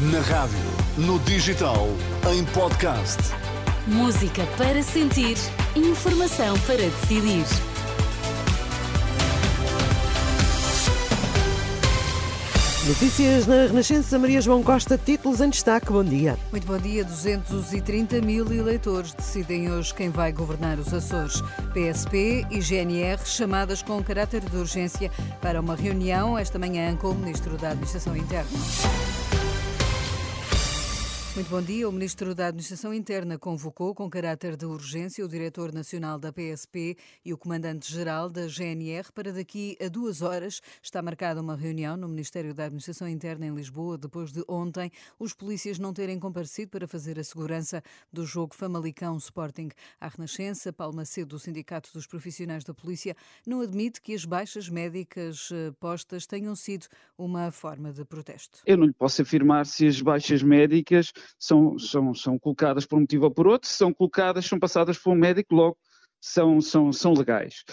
Na rádio, no digital, em podcast. Música para sentir, informação para decidir. Notícias na Renascença, Maria João Costa, títulos em destaque. Bom dia. Muito bom dia. 230 mil eleitores decidem hoje quem vai governar os Açores. PSP e GNR chamadas com caráter de urgência para uma reunião esta manhã com o Ministro da Administração Interna. Muito bom dia. O Ministro da Administração Interna convocou com caráter de urgência o Diretor Nacional da PSP e o Comandante-Geral da GNR para daqui a duas horas. Está marcada uma reunião no Ministério da Administração Interna em Lisboa, depois de ontem os polícias não terem comparecido para fazer a segurança do jogo Famalicão Sporting. A Renascença, Paulo Macedo, do Sindicato dos Profissionais da Polícia, não admite que as baixas médicas eh, postas tenham sido uma forma de protesto. Eu não lhe posso afirmar se as baixas médicas são, são, são colocadas por um motivo ou por outro, são colocadas, são passadas por um médico, logo são, são, são legais.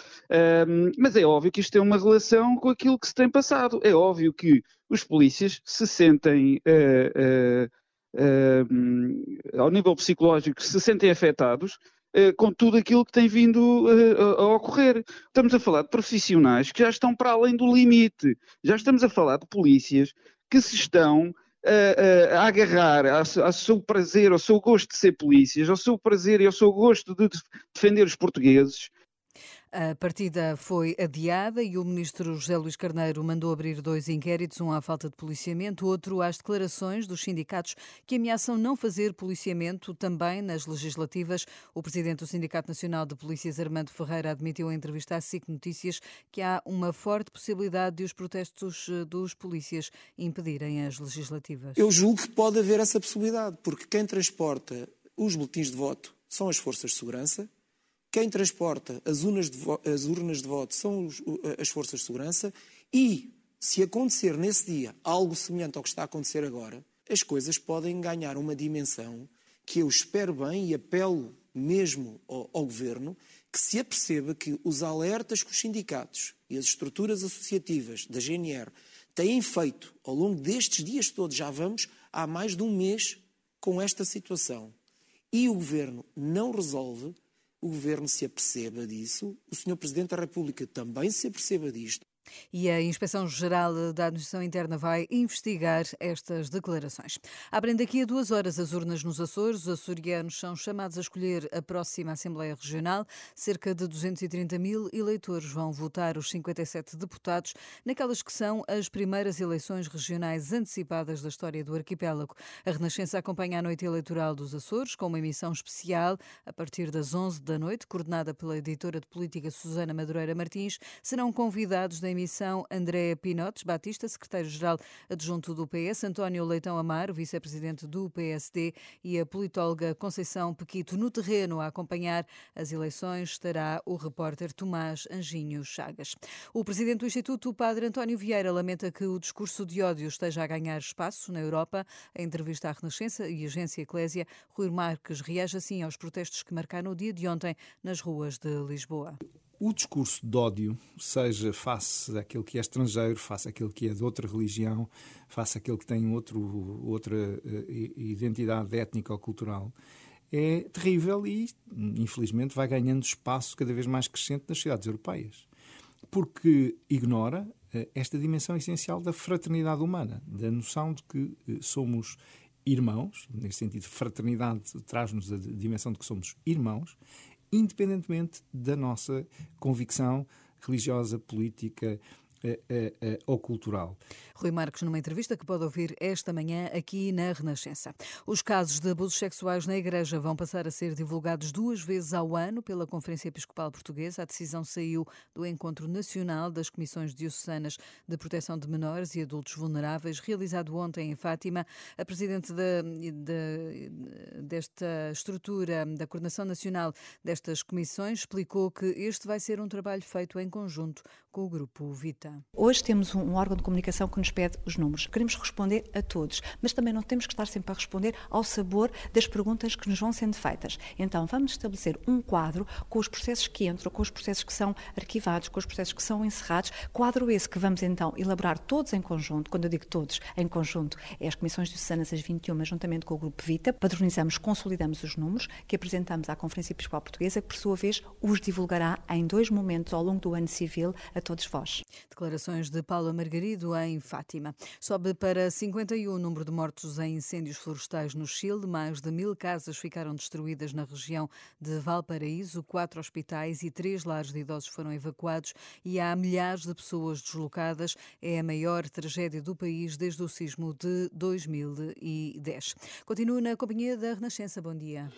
Um, mas é óbvio que isto tem uma relação com aquilo que se tem passado. É óbvio que os polícias se sentem, uh, uh, uh, ao nível psicológico, se sentem afetados com tudo aquilo que tem vindo a ocorrer. Estamos a falar de profissionais que já estão para além do limite. Já estamos a falar de polícias que se estão a, a, agarrar ao, seu prazer, ao seu gosto de ser polícias, ao seu prazer e ao seu gosto de defender os portugueses, a partida foi adiada e o ministro José Luís Carneiro mandou abrir dois inquéritos, um à falta de policiamento, outro às declarações dos sindicatos que ameaçam não fazer policiamento também nas legislativas. O presidente do Sindicato Nacional de Polícias, Armando Ferreira, admitiu em entrevista à SIC Notícias que há uma forte possibilidade de os protestos eh, dos polícias impedirem as legislativas. Eu julgo que pode haver essa possibilidade, porque quem transporta os boletins de voto são as forças de segurança, quem transporta as urnas de, as urnas de voto são os, as forças de segurança e, se acontecer nesse dia algo semelhante ao que está a acontecer agora, as coisas podem ganhar uma dimensão que eu espero bem e apelo mesmo ao, ao governo que se aperceba que os alertas que os sindicatos e as estruturas associativas da GNR têm feito ao longo destes dias todos, já vamos há mais de um mês com esta situação, e o governo não resolve, o governo se aperceba disso, o Sr. Presidente da República também se aperceba disto e a Inspeção-Geral da Administração Interna vai investigar estas declarações. Abrem daqui a duas horas as urnas nos Açores. Os açorianos são chamados a escolher a próxima Assembleia Regional. Cerca de 230 mil eleitores vão votar os 57 deputados naquelas que são as primeiras eleições regionais antecipadas da história do arquipélago. A Renascença acompanha a noite eleitoral dos Açores com uma emissão especial a partir das 11 da noite, coordenada pela editora de política Susana Madureira Martins. Serão convidados da emissão André Pinotes Batista, secretário-geral adjunto do PS, António Leitão Amaro, vice-presidente do PSD e a politóloga Conceição Pequito. No terreno a acompanhar as eleições estará o repórter Tomás Anjinho Chagas. O presidente do Instituto, o padre António Vieira, lamenta que o discurso de ódio esteja a ganhar espaço na Europa. Em entrevista à Renascença e Agência Eclésia, Rui Marques reage assim aos protestos que marcaram o dia de ontem nas ruas de Lisboa o discurso de ódio, seja face àquele que é estrangeiro, face àquele que é de outra religião, face àquele que tem outro, outra uh, identidade étnica ou cultural, é terrível e, infelizmente, vai ganhando espaço cada vez mais crescente nas cidades europeias. Porque ignora uh, esta dimensão essencial da fraternidade humana, da noção de que uh, somos irmãos, nesse sentido, fraternidade traz-nos a dimensão de que somos irmãos independentemente da nossa convicção religiosa, política, ou cultural. Rui Marques, numa entrevista que pode ouvir esta manhã aqui na Renascença. Os casos de abusos sexuais na Igreja vão passar a ser divulgados duas vezes ao ano pela Conferência Episcopal Portuguesa. A decisão saiu do Encontro Nacional das Comissões Diocesanas de Proteção de Menores e Adultos Vulneráveis, realizado ontem em Fátima. A Presidente de, de, desta estrutura, da Coordenação Nacional destas comissões, explicou que este vai ser um trabalho feito em conjunto com o Grupo Vita. Hoje temos um órgão de comunicação que nos pede os números. Queremos responder a todos, mas também não temos que estar sempre a responder ao sabor das perguntas que nos vão sendo feitas. Então, vamos estabelecer um quadro com os processos que entram, com os processos que são arquivados, com os processos que são encerrados. Quadro esse que vamos então elaborar todos em conjunto. Quando eu digo todos em conjunto, é as comissões diocesanas, as 21, juntamente com o Grupo Vita. Padronizamos, consolidamos os números que apresentamos à Conferência Episcopal Portuguesa, que por sua vez os divulgará em dois momentos ao longo do ano civil a todos vós. Declarações de Paula Margarido em Fátima. Sobe para 51 o número de mortos em incêndios florestais no Chile. Mais de mil casas ficaram destruídas na região de Valparaíso. Quatro hospitais e três lares de idosos foram evacuados e há milhares de pessoas deslocadas. É a maior tragédia do país desde o sismo de 2010. Continua na companhia da Renascença. Bom dia.